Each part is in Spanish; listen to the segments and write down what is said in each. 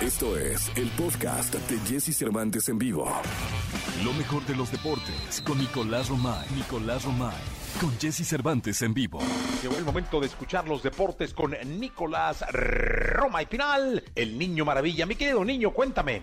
Esto es el podcast de Jesse Cervantes en vivo. Lo mejor de los deportes con Nicolás Romay. Nicolás Romay. Con Jesse Cervantes en vivo. Llegó el momento de escuchar los deportes con Nicolás Romay Pinal, el niño maravilla. Mi querido niño, cuéntame.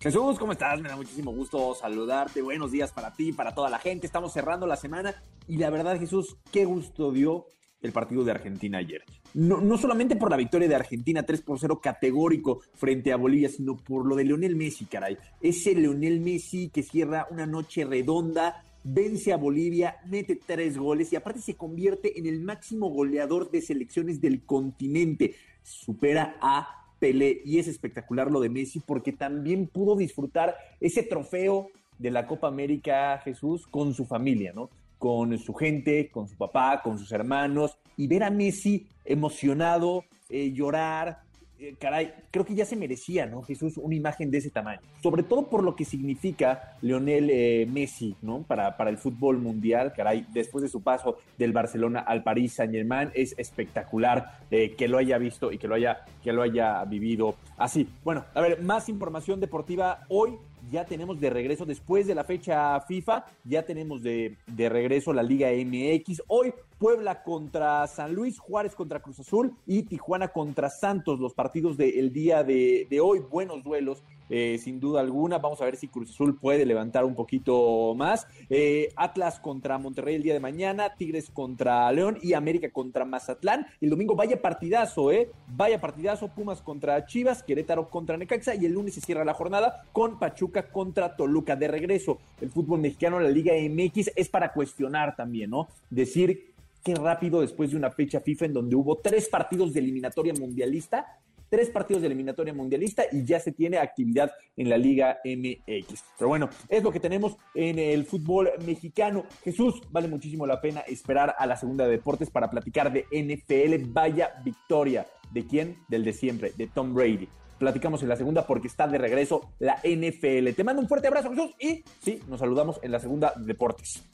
Jesús, ¿cómo estás? Me da muchísimo gusto saludarte. Buenos días para ti, para toda la gente. Estamos cerrando la semana y la verdad, Jesús, qué gusto dio el partido de Argentina ayer. No, no, solamente por la victoria de Argentina 3 por 0 categórico frente a Bolivia, sino por lo de Leonel Messi, caray. Ese Leonel Messi que cierra una noche redonda, vence a Bolivia, mete tres goles y aparte se convierte en el máximo goleador de selecciones del continente. Supera a Pelé y es espectacular lo de Messi porque también pudo disfrutar ese trofeo de la Copa América Jesús con su familia, ¿no? Con su gente, con su papá, con sus hermanos, y ver a Messi emocionado, eh, llorar, eh, caray, creo que ya se merecía, ¿no? Jesús, una imagen de ese tamaño. Sobre todo por lo que significa Leonel eh, Messi, ¿no? Para, para el fútbol mundial, caray, después de su paso del Barcelona al París Saint Germain, es espectacular que lo haya visto y que lo haya, que lo haya vivido así. Bueno, a ver, más información deportiva hoy ya tenemos de regreso, después de la fecha FIFA, ya tenemos de, de, regreso la Liga MX. Hoy Puebla contra San Luis, Juárez contra Cruz Azul y Tijuana contra Santos, los partidos del día de, de hoy. Buenos duelos eh, sin duda alguna. Vamos a ver si Cruz Azul puede levantar un poquito más. Eh, Atlas contra Monterrey el día de mañana, Tigres contra León y América contra Mazatlán. El domingo vaya partidazo, ¿eh? Vaya partidazo, Pumas contra Chivas, Querétaro contra Necaxa y el lunes se cierra la jornada con Pachuca contra Toluca. De regreso, el fútbol mexicano, la Liga MX es para cuestionar también, ¿no? Decir qué rápido después de una fecha FIFA en donde hubo tres partidos de eliminatoria mundialista tres partidos de eliminatoria mundialista y ya se tiene actividad en la Liga MX. Pero bueno, es lo que tenemos en el fútbol mexicano. Jesús, vale muchísimo la pena esperar a la segunda de deportes para platicar de NFL. Vaya victoria. ¿De quién? Del de siempre, de Tom Brady platicamos en la segunda porque está de regreso la NFL. Te mando un fuerte abrazo, Jesús, y sí, nos saludamos en la segunda de deportes.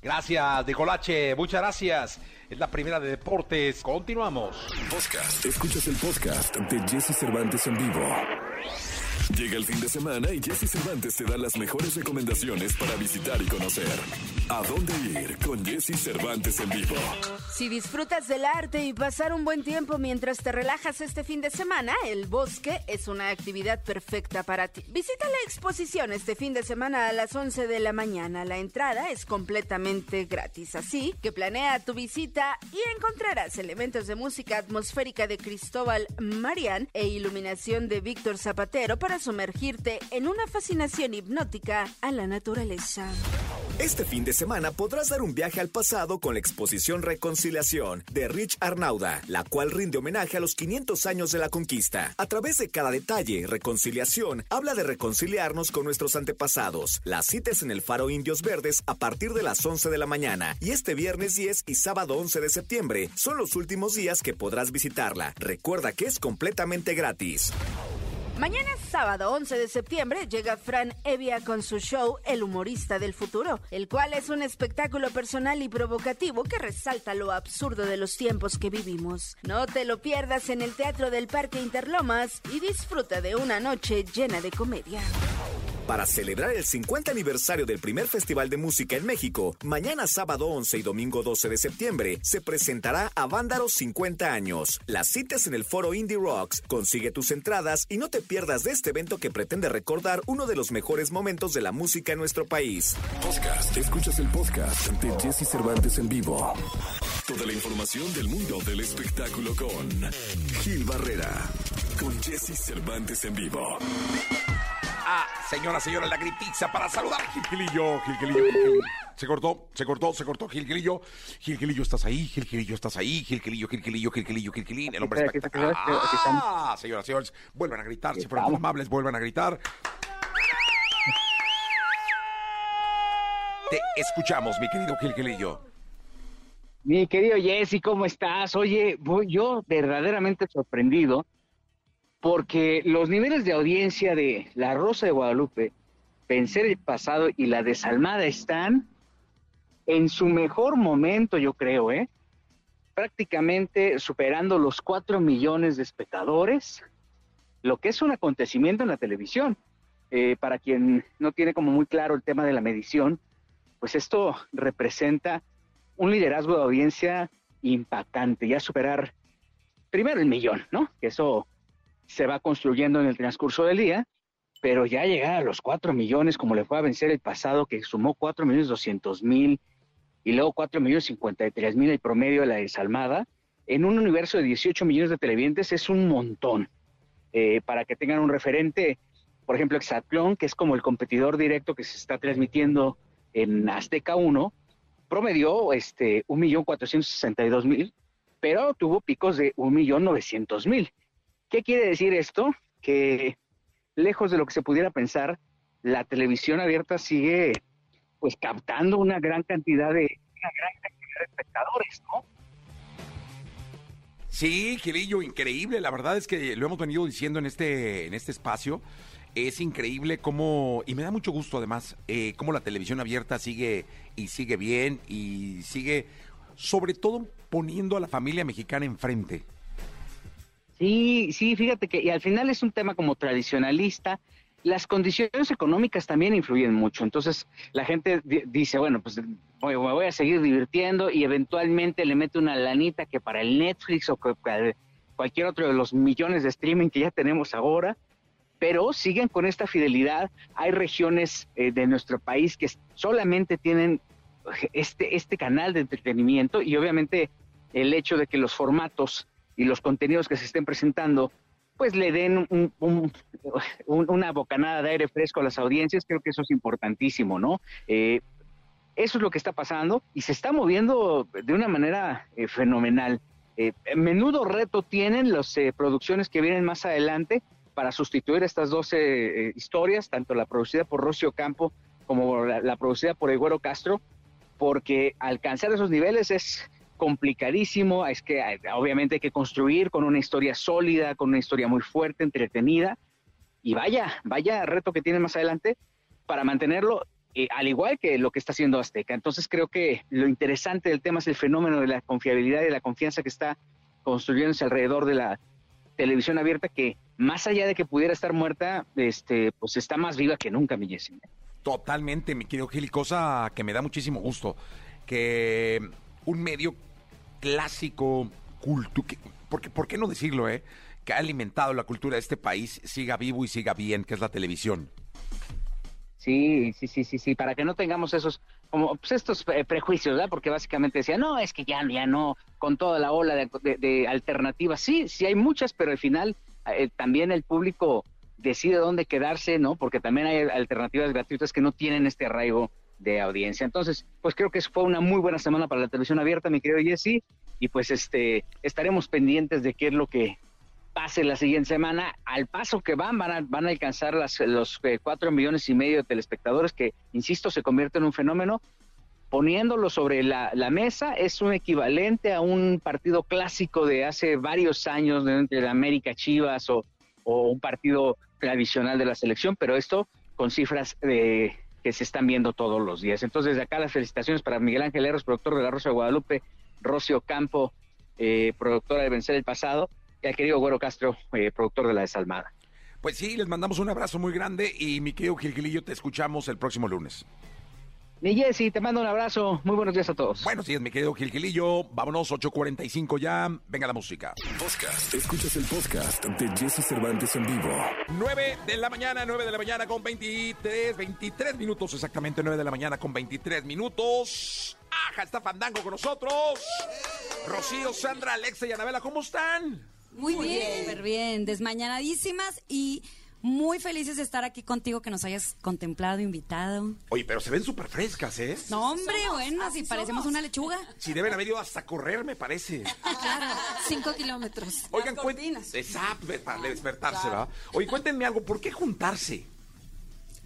Gracias, de Colache, muchas gracias. Es la primera de deportes. Continuamos. Podcast. Escuchas el podcast de Jesse Cervantes en vivo. Llega el fin de semana y Jesse Cervantes te da las mejores recomendaciones para visitar y conocer. ¿A dónde ir con Jesse Cervantes en vivo? Si disfrutas del arte y pasar un buen tiempo mientras te relajas este fin de semana, el bosque es una actividad perfecta para ti. Visita la exposición este fin de semana a las 11 de la mañana. La entrada es completamente gratis, así que planea tu visita y encontrarás elementos de música atmosférica de Cristóbal Marián e iluminación de Víctor Zapatero para sumergirte en una fascinación hipnótica a la naturaleza. Este fin de semana podrás dar un viaje al pasado con la exposición Reconciliación de Rich Arnauda, la cual rinde homenaje a los 500 años de la conquista. A través de cada detalle, Reconciliación habla de reconciliarnos con nuestros antepasados. Las citas en el Faro Indios Verdes a partir de las 11 de la mañana y este viernes 10 y sábado 11 de septiembre son los últimos días que podrás visitarla. Recuerda que es completamente gratis. Mañana sábado 11 de septiembre llega Fran Evia con su show El humorista del futuro, el cual es un espectáculo personal y provocativo que resalta lo absurdo de los tiempos que vivimos. No te lo pierdas en el Teatro del Parque Interlomas y disfruta de una noche llena de comedia. Para celebrar el 50 aniversario del primer Festival de Música en México, mañana sábado 11 y domingo 12 de septiembre se presentará a Vándaros 50 años. Las citas en el foro Indie Rocks. Consigue tus entradas y no te pierdas de este evento que pretende recordar uno de los mejores momentos de la música en nuestro país. Podcast. Escuchas el podcast de Jesse Cervantes en vivo. Toda la información del mundo del espectáculo con Gil Barrera. Con Jesse Cervantes en vivo. Ah, señora, señora, la gritiza para saludar a Gilgilillo. Se cortó, se cortó, se cortó, Gilgilillo. Gilgilillo, estás ahí, Gilgilillo, estás ahí, Gilgilillo, Gilgilillo, Gilgilillo, Gilgilín, el hombre espectacular. Ah, señoras, señores, vuelvan a gritar, si fueran amables, vuelvan a gritar. Te escuchamos, mi querido Gilgilillo. Mi querido Jesse, ¿cómo estás? Oye, voy yo verdaderamente sorprendido porque los niveles de audiencia de La Rosa de Guadalupe, Vencer el Pasado y La Desalmada están en su mejor momento, yo creo, ¿eh? Prácticamente superando los 4 millones de espectadores. lo que es un acontecimiento en la televisión. Eh, para quien no tiene como muy claro el tema de la medición, pues esto representa un liderazgo de audiencia impactante, ya superar primero el millón, ¿no? Que eso se va construyendo en el transcurso del día, pero ya llegar a los cuatro millones, como le fue a vencer el pasado, que sumó cuatro millones doscientos mil y luego cuatro millones cincuenta y tres mil el promedio de la desalmada, en un universo de 18 millones de televidentes es un montón. Eh, para que tengan un referente, por ejemplo, Exatlón, que es como el competidor directo que se está transmitiendo en Azteca 1, promedió este, 1.462.000, pero tuvo picos de 1.900.000. ¿Qué quiere decir esto? Que lejos de lo que se pudiera pensar, la televisión abierta sigue pues captando una gran cantidad de, una gran cantidad de espectadores, ¿no? Sí, Gilillo, increíble. La verdad es que lo hemos venido diciendo en este, en este espacio. Es increíble cómo, y me da mucho gusto además, eh, cómo la televisión abierta sigue y sigue bien y sigue, sobre todo, poniendo a la familia mexicana enfrente. Sí, sí, fíjate que y al final es un tema como tradicionalista, las condiciones económicas también influyen mucho. Entonces la gente dice, bueno, pues me voy a seguir divirtiendo y eventualmente le mete una lanita que para el Netflix o cualquier otro de los millones de streaming que ya tenemos ahora, pero siguen con esta fidelidad. Hay regiones eh, de nuestro país que solamente tienen este, este canal de entretenimiento y obviamente el hecho de que los formatos y los contenidos que se estén presentando pues le den una bocanada de aire fresco a las audiencias, creo que eso es importantísimo, ¿no? Eh, eso es lo que está pasando y se está moviendo de una manera eh, fenomenal. Eh, menudo reto tienen las producciones que vienen más adelante para sustituir estas 12 historias, tanto la producida por Rocio Campo como la, la producida por Eguero Castro, porque alcanzar esos niveles es complicadísimo, es que eh, obviamente hay que construir con una historia sólida, con una historia muy fuerte, entretenida, y vaya, vaya reto que tiene más adelante para mantenerlo, eh, al igual que lo que está haciendo Azteca. Entonces creo que lo interesante del tema es el fenómeno de la confiabilidad y la confianza que está construyéndose alrededor de la televisión abierta, que más allá de que pudiera estar muerta, este, pues está más viva que nunca, mi Jessy. Totalmente, mi querido Gil, cosa que me da muchísimo gusto, que un medio clásico, culto, porque, ¿por qué no decirlo, eh? Que ha alimentado la cultura de este país, siga vivo y siga bien, que es la televisión. Sí, sí, sí, sí, sí, para que no tengamos esos, como pues estos eh, prejuicios, ¿verdad? Porque básicamente decía, no, es que ya, ya no, con toda la ola de, alternativas, sí, sí hay muchas, pero al final eh, también el público decide dónde quedarse, ¿no? Porque también hay alternativas gratuitas que no tienen este arraigo de audiencia. Entonces, pues creo que fue una muy buena semana para la televisión abierta, mi querido Jesse, y pues este estaremos pendientes de qué es lo que pase la siguiente semana. Al paso que van, van a, van a alcanzar las, los eh, cuatro millones y medio de telespectadores, que, insisto, se convierte en un fenómeno. Poniéndolo sobre la, mesa, es un equivalente a un partido clásico de hace varios años de entre América Chivas o, o un partido tradicional de la selección, pero esto con cifras de se están viendo todos los días. Entonces, de acá las felicitaciones para Miguel Ángel Herros, productor de La Rosa de Guadalupe, Rocio Campo, eh, productora de Vencer el Pasado, y al querido Güero Castro, eh, productor de La Desalmada. Pues sí, les mandamos un abrazo muy grande y mi querido Gilgilillo, te escuchamos el próximo lunes. Mi Jessy, te mando un abrazo. Muy buenos días a todos. Buenos días, mi querido Gilgilillo. Vámonos, 8.45 ya. Venga la música. Podcast. Escuchas el podcast de Jesse Cervantes en vivo. 9 de la mañana, 9 de la mañana con 23, 23 minutos exactamente, 9 de la mañana con 23 minutos. ¡Aja! Está Fandango con nosotros. Rocío, Sandra, Alexa y Anabela, ¿cómo están? Muy, bien. Súper bien, desmañanadísimas y muy felices de estar aquí contigo, que nos hayas contemplado, invitado. Oye, pero se ven súper frescas, ¿eh? No, hombre, bueno, si parecemos una lechuga. Si deben haber ido hasta correr, me parece. Claro, cinco kilómetros. Oigan, cuéntenme. Exacto, para despertarse, ¿verdad? Oye, cuéntenme algo, ¿por qué juntarse?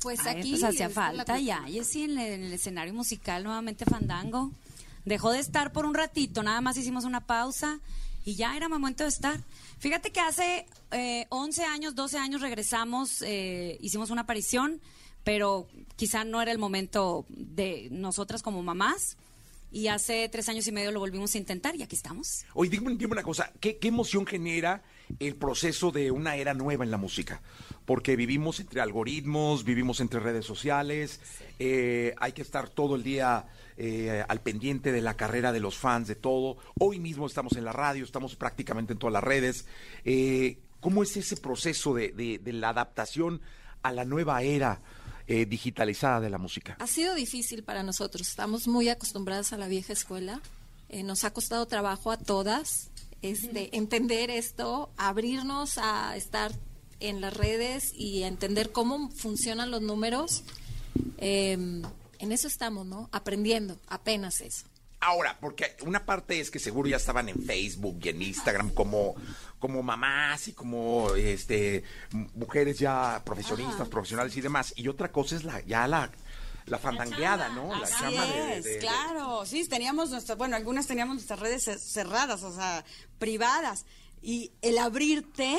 Pues aquí. pues hacía falta ya, y así en el escenario musical nuevamente Fandango. Dejó de estar por un ratito, nada más hicimos una pausa y ya era momento de estar. Fíjate que hace eh, 11 años, 12 años regresamos, eh, hicimos una aparición, pero quizá no era el momento de nosotras como mamás. y hace tres años y medio lo volvimos a intentar y aquí estamos. Oye, dime, una cosa, ¿qué, emoción genera el proceso de una era nueva en la música? Porque vivimos entre algoritmos, vivimos entre redes sociales, eh, hay que estar todo el día eh, al pendiente de la carrera de los fans, de todo. Hoy mismo estamos en la radio, estamos prácticamente en todas las redes. Eh, ¿Cómo es ese proceso de, la adaptación a la nueva era? Eh, digitalizada de la música? Ha sido difícil para nosotros. Estamos muy acostumbradas a la vieja escuela. Eh, nos ha costado trabajo a todas este, entender esto, abrirnos a estar en las redes y entender cómo funcionan los números. Em, en eso estamos, ¿no? Aprendiendo, apenas eso. Ahora, porque una parte es que seguro ya estaban en Facebook y en Instagram como, como mamás y como este mujeres ya profesionistas, profesionales y demás. Y otra cosa es la ya la la fandangueada, ¿no? La chama de, claro, sí, teníamos nuestras, bueno, algunas teníamos nuestras redes cerradas, o sea, privadas. Y el abrirte,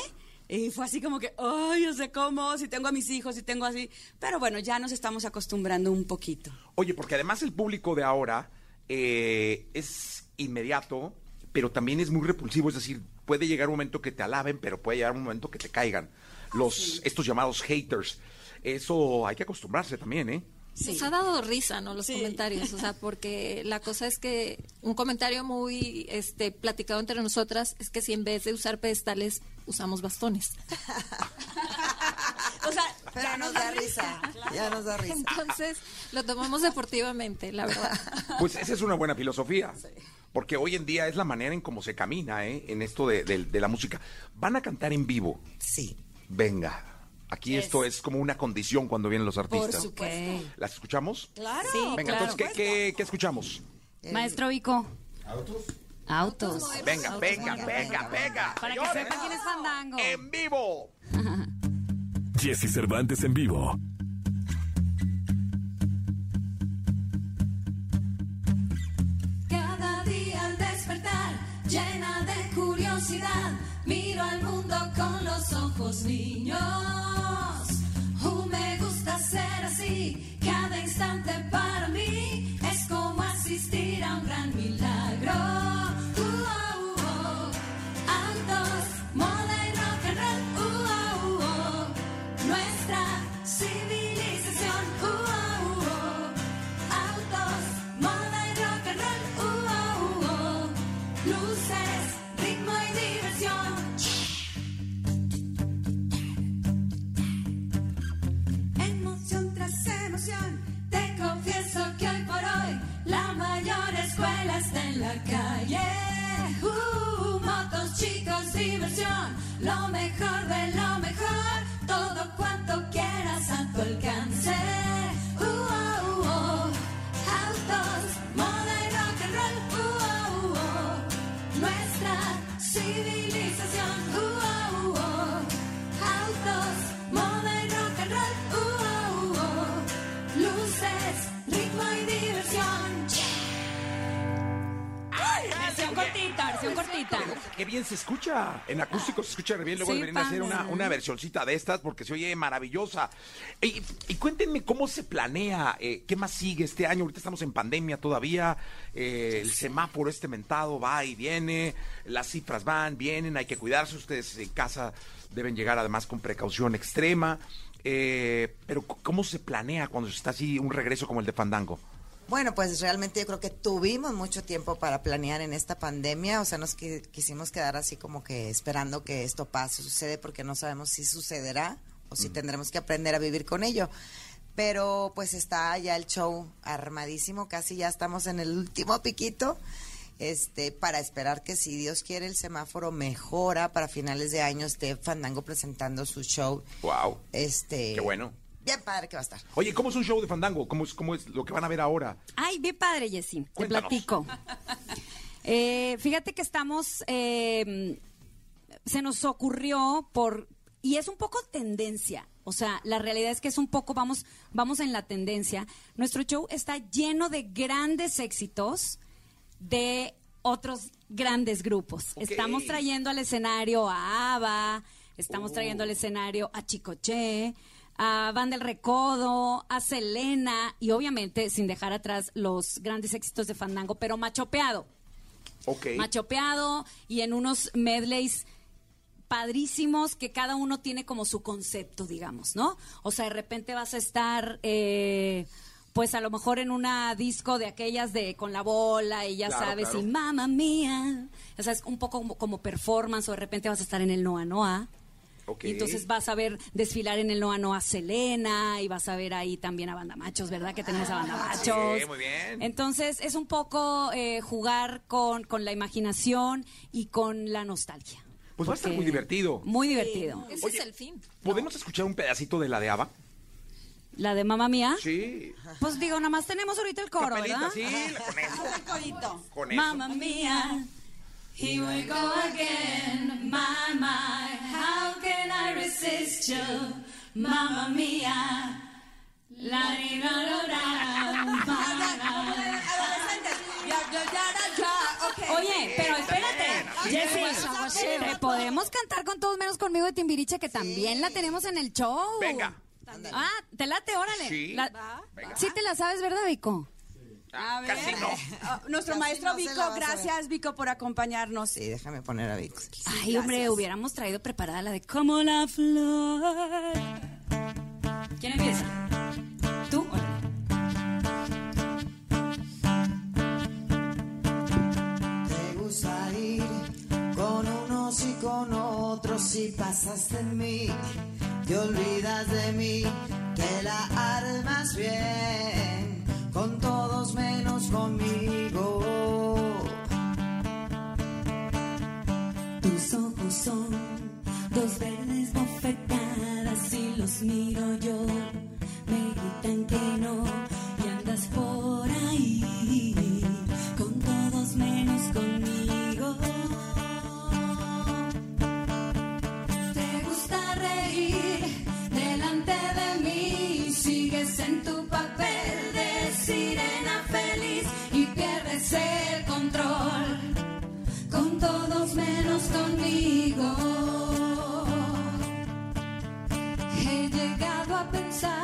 y fue así como que, ay, yo sé cómo, si tengo a mis hijos, si tengo así. Pero bueno, ya nos estamos acostumbrando un poquito. Oye, porque además el público de ahora eh, es inmediato, pero también es muy repulsivo, es decir, puede llegar un momento que te alaben, pero puede llegar un momento que te caigan. Los, estos llamados haters. Eso hay que acostumbrarse también, ¿eh? Nos ha dado risa, ¿no? Los comentarios, o sea, porque la cosa es que un comentario muy este platicado entre nosotras es que si en vez de usar pedestales usamos bastones. o sea, ya nos da risa, ya nos da risa. Entonces, lo tomamos deportivamente, la verdad. Pues esa es una buena filosofía. Porque hoy en día es la manera en cómo se camina, ¿eh? En esto de, de la música. ¿Van a cantar en vivo? Sí. Venga. Aquí esto es como una condición cuando vienen los artistas. Por supuesto. ¿Las escuchamos? Claro. Venga, entonces, ¿qué, qué, escuchamos? Maestro Vico. ¿Autos? Autos. Venga, venga, venga, venga. Para que sepa quién es Fandango. En vivo. Jesse Cervantes en vivo. Cada día al despertar, llena de curiosidad, miro al mundo con los ojos niños. Ser así, cada instante para mí es como asistir a un gran la calle. Uh, motos, chicos, diversión, lo mejor de lo mejor, todo cuanto cortita. Qué bien se escucha. En acústico se escucha re bien. Luego Sí, deberían hacer una, una versioncita de estas porque se oye maravillosa. Y, y cuéntenme cómo se planea, eh, qué más sigue este año. Ahorita estamos en pandemia todavía. eh, el semáforo este mentado va y viene. Las cifras van, vienen. Hay que cuidarse. Ustedes en casa deben llegar además con precaución extrema. Eh, pero ¿cómo se planea cuando está así un regreso como el de Fandango? Bueno, pues realmente yo creo que tuvimos mucho tiempo para planear en esta pandemia, o sea, nos qui- quisimos quedar así como que esperando que esto pase, sucede, porque no sabemos si sucederá o si tendremos que aprender a vivir con ello. Pero pues está ya el show armadísimo, casi ya estamos en el último piquito, este, para esperar que si Dios quiere el semáforo mejora para finales de año esté Fandango presentando su show. ¡Wow! Este, Qué bueno. Bien padre que va a estar. Oye, ¿cómo es un show de Fandango? ¿Cómo es, cómo es lo que van a ver ahora? Ay, bien padre, Jessy. Te Cuéntanos. platico. Eh, fíjate que estamos. eh, se nos ocurrió por. Y es un poco tendencia. O sea, la realidad es que es un poco, vamos, vamos en la tendencia. Nuestro show está lleno de grandes éxitos de otros grandes grupos. Estamos trayendo al escenario a ABBA, estamos Oh. trayendo al escenario a Chicoche, a Van del Recodo, a Selena y obviamente sin dejar atrás los grandes éxitos de Fandango, pero machopeado. Ok. Machopeado y en unos medleys padrísimos que cada uno tiene como su concepto, digamos, ¿no? O sea, de repente vas a estar, eh, pues a lo mejor en una disco de aquellas de con la bola y ya Claro, sabes, claro. y mamá mía, o sea, es un poco como, como performance o de repente vas a estar en el Noa Noa. Y entonces vas a ver desfilar en el Noa Noa Selena y vas a ver ahí también a Banda Machos, ¿verdad? Que tenemos a Banda Machos. Ah, Sí, muy bien. Entonces es un poco eh, jugar con, con la imaginación y con la nostalgia. Pues va a estar muy divertido. Muy divertido. Ese es el fin. ¿Podemos escuchar un pedacito de la de Ava? La de mamá mía. Sí. Pues digo, nada más tenemos ahorita el coro, Capelita, ¿verdad? sí, la- con eso. El corito. Con eso. Mamma mía. Here we go again, my, my, You, mamma mia? La, di, la, la, la, Oye, pero espérate, Jessy, te podemos cantar con todos menos conmigo de Timbiriche, que también la tenemos en el show. Venga. Ah, te late, órale. Sí. La- Venga. sí te la sabes, ¿verdad, Vico? A ver. Casi no. Ah, nuestro Casi maestro no Vico, gracias Vico por acompañarnos. Sí, déjame poner a Vic. Ay, hombre, hubiéramos traído preparada la de Como la flor. ¿Quién empieza? ¿Tú? Órale. Te gusta ir con unos y con otros y pasas de mí, te olvidas de mí, que la armas bien, con todos menos conmigo. Tus ojos son dos verdes bofetadas y los miro yo. Me gritan que no conmigo. He llegado a pensar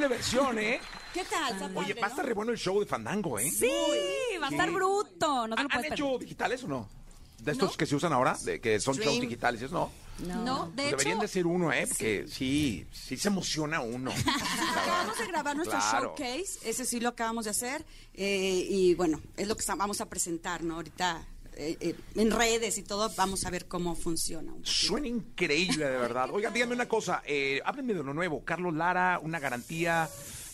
Increíble versión, ¿eh? ¿Qué tal? Oye, va a estar re bueno el show de Fandango, ¿eh? Sí, va a estar bruto. No te lo ¿Han puedes perder. hecho digitales o no? De estos que se usan ahora, de que son Stream. shows digitales, ¿eso no? No, de Pues Deberían hecho, de ser uno, ¿eh? Porque sí, sí se emociona uno. acabamos de grabar nuestro Claro. showcase, ese sí lo acabamos de hacer, eh, y bueno, es lo que vamos a presentar, ¿no? Ahorita eh, eh, en redes y todo, vamos a ver cómo funciona. un. Suena increíble, de verdad. Oigan, díganme una cosa. Eh, háblenme de lo nuevo. Carlos Lara, una garantía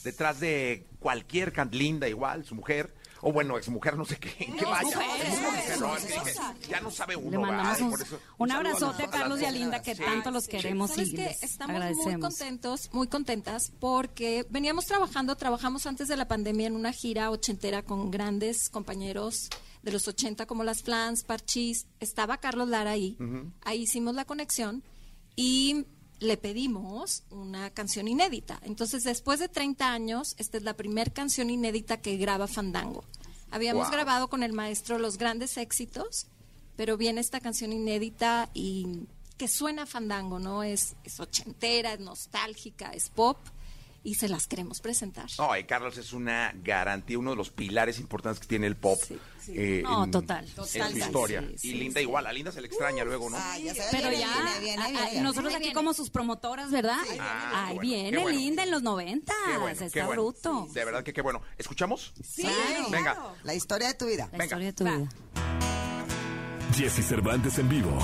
detrás de cualquier Candlinda, igual, su mujer. O bueno, ex mujer, no sé qué. ¿en qué No, vaya? mujer, Es como es que no, su es que esposa. ya no sabe uno. Le mandamos un, Por eso- un saludo abrazote a Carlos y a. Linda, que Sí. tanto los queremos Estamos muy contentos, muy contentas, porque veníamos trabajando, trabajamos antes de la pandemia en una gira ochentera con grandes compañeros de los 80 como las Flans, Parchís, estaba Carlos Lara ahí, ahí hicimos la conexión y le pedimos una canción inédita. Entonces, después de 30 años, esta es la primera canción inédita que graba Fandango. Habíamos Wow. grabado con el maestro los grandes éxitos, pero viene esta canción inédita y que suena a fandango, ¿no? Es, es ochentera, es nostálgica, es pop y se las queremos presentar. No, y Carlos es una garantía, uno de los pilares importantes que tiene el pop. eh, No, en- total. En Total, su historia. sí, y sí, Linda igual, a Linda se le extraña luego, ¿no? Pero ya, a- a- nosotros aquí como sus promotoras, ¿verdad? Ah, Ahí bueno, viene bueno. Linda en los 90, Qué bueno, está qué bueno. bruto. De verdad que qué bueno. ¿Escuchamos? Sí, Venga. La historia de tu vida. La historia de tu vida. Jesse Cervantes en vivo.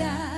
Necesitas.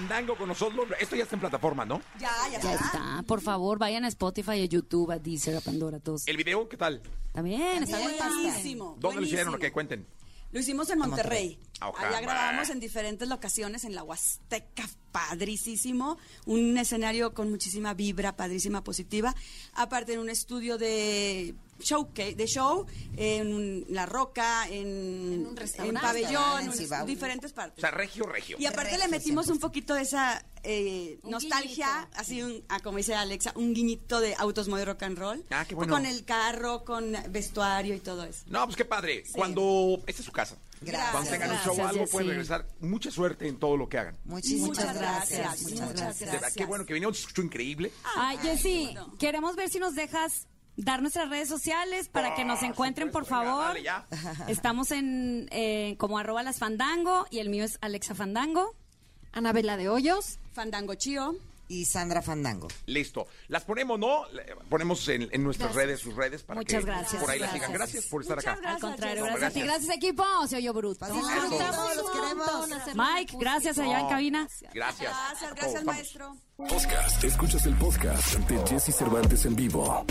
Fandango con nosotros. Esto ya está en plataforma, ¿no? Ya, ya, Ya está. Por favor, vayan a Spotify, a YouTube, a Deezer, a Pandora, a todos. ¿El video qué tal? También, está. Buenísimo. ¿Dónde lo hicieron? buenísimo. ¿O qué cuenten? Lo hicimos en Monterrey. Ah, Allá grabamos en diferentes locaciones en la Huasteca, padricísimo. Un escenario con muchísima vibra, padrísima, positiva. Aparte, en un estudio de show, de show en La Roca, en, en restaurante. Pabellón, En en Cibao. diferentes O partes. sea, regio, regio. Y aparte Regio, le metimos un poquito de esa eh, nostalgia, guiñito. así un, ah, como dice Alexa, un guiñito de autos muy rock and roll. Ah, qué bueno. Con el carro, con vestuario y todo eso. No, pues qué padre. Cuando. Esta es su casa. Gracias. Cuando tengan un show o algo, pueden regresar. Mucha suerte en todo lo que hagan. Muchísimas Muchas gracias. gracias, Muchas gracias. De verdad, qué bueno que vinieron. Se escuchó increíble. Ay, Jessy, queremos ver si nos dejas dar nuestras redes sociales para que nos encuentren, por favor. Dale, ya. Estamos en eh, como arroba las fandango y el mío es Alexa Fandango. Anabela de Hoyos. Fandango Chío. Y Sandra Fandango. Listo. Las ponemos, ¿no? Ponemos en, en nuestras Gracias. redes, sus redes, para Muchas que gracias. por ahí las Gracias. sigan. Gracias por estar acá. Al contrario, gracias gracias. Gracias, equipo. Se oyó bruto. Disfrutamos, los queremos. Mike, gracias allá en cabina. Gracias. Gracias, gracias, maestro. Podcast. Escuchas el podcast ante Jesse Cervantes en vivo.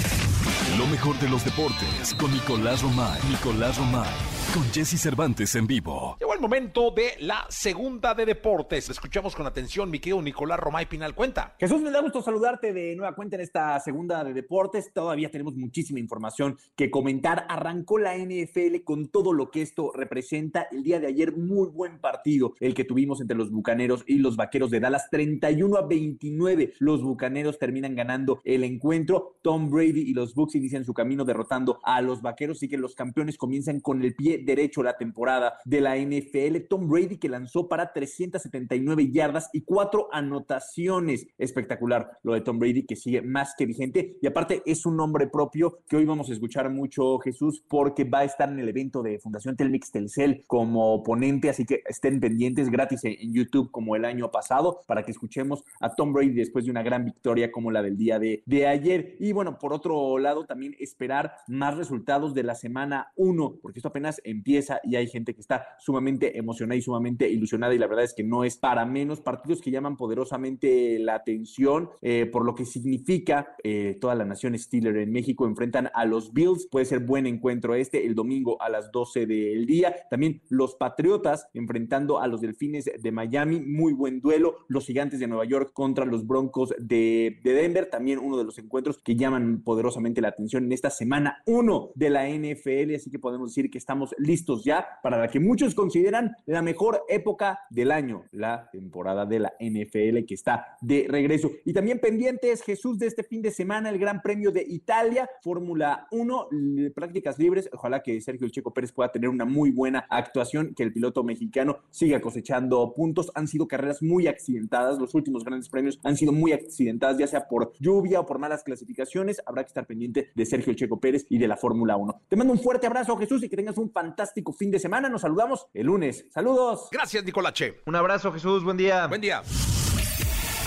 Lo mejor de los deportes con Nicolás Romay. Nicolás Romay. Con Jesse Cervantes en vivo. Llegó el momento de la segunda de deportes. Escuchamos con atención, mi querido Nicolás Romay Pinal. Cuenta. Jesús, me da gusto saludarte de nueva cuenta en esta segunda de deportes. Todavía tenemos muchísima información que comentar. Arrancó la NFL con todo lo que esto representa. El día de ayer, muy buen partido el que tuvimos entre los Bucaneros y los Vaqueros de Dallas. 31 a 29. Los Bucaneros terminan ganando el encuentro. Tom Brady y los Bucks inician su camino derrotando a los Vaqueros. Así que los campeones comienzan con el pie derecho la temporada de la NFL. Tom Brady que lanzó para 379 yardas y cuatro anotaciones. Espectacular lo de Tom Brady que sigue más que vigente. Y aparte es un nombre propio que hoy vamos a escuchar mucho, Jesús, porque va a estar en el evento de Fundación Telmix Telcel como ponente. Así que estén pendientes gratis en YouTube como el año pasado para que escuchemos a Tom Brady después de una gran victoria como la del día de, de ayer. Y bueno, por otro lado, también esperar más resultados de la semana 1, porque esto apenas empieza y hay gente que está sumamente emocionada y sumamente ilusionada y la verdad es que no es para menos partidos que llaman poderosamente la atención eh, por lo que significa eh, toda la nación Steeler en México enfrentan a los Bills, puede ser buen encuentro este el domingo a las 12 del día, también los Patriotas enfrentando a los Delfines de Miami, muy buen duelo, los Gigantes de Nueva York contra los Broncos de, de Denver, también uno de los encuentros que llaman poderosamente la atención en esta semana 1 de la NFL, así que podemos decir que estamos listos ya para la que muchos consideran la mejor época del año, la temporada de la NFL que está de regreso. Y también pendientes, Jesús, de este fin de semana, el Gran Premio de Italia, Fórmula 1, l- prácticas libres. Ojalá que Sergio El Checo Pérez pueda tener una muy buena actuación, que el piloto mexicano siga cosechando puntos. Han sido carreras muy accidentadas, los últimos grandes premios han sido muy accidentadas, ya sea por lluvia o por malas clasificaciones. Habrá que estar pendiente de Sergio El Checo Pérez y de la Fórmula 1. Te mando un fuerte abrazo, Jesús, y que tengas un fantástico fin de semana. Nos saludamos el lunes. Saludos. Gracias, Nicolache. Un abrazo, Jesús. Buen día. Buen día.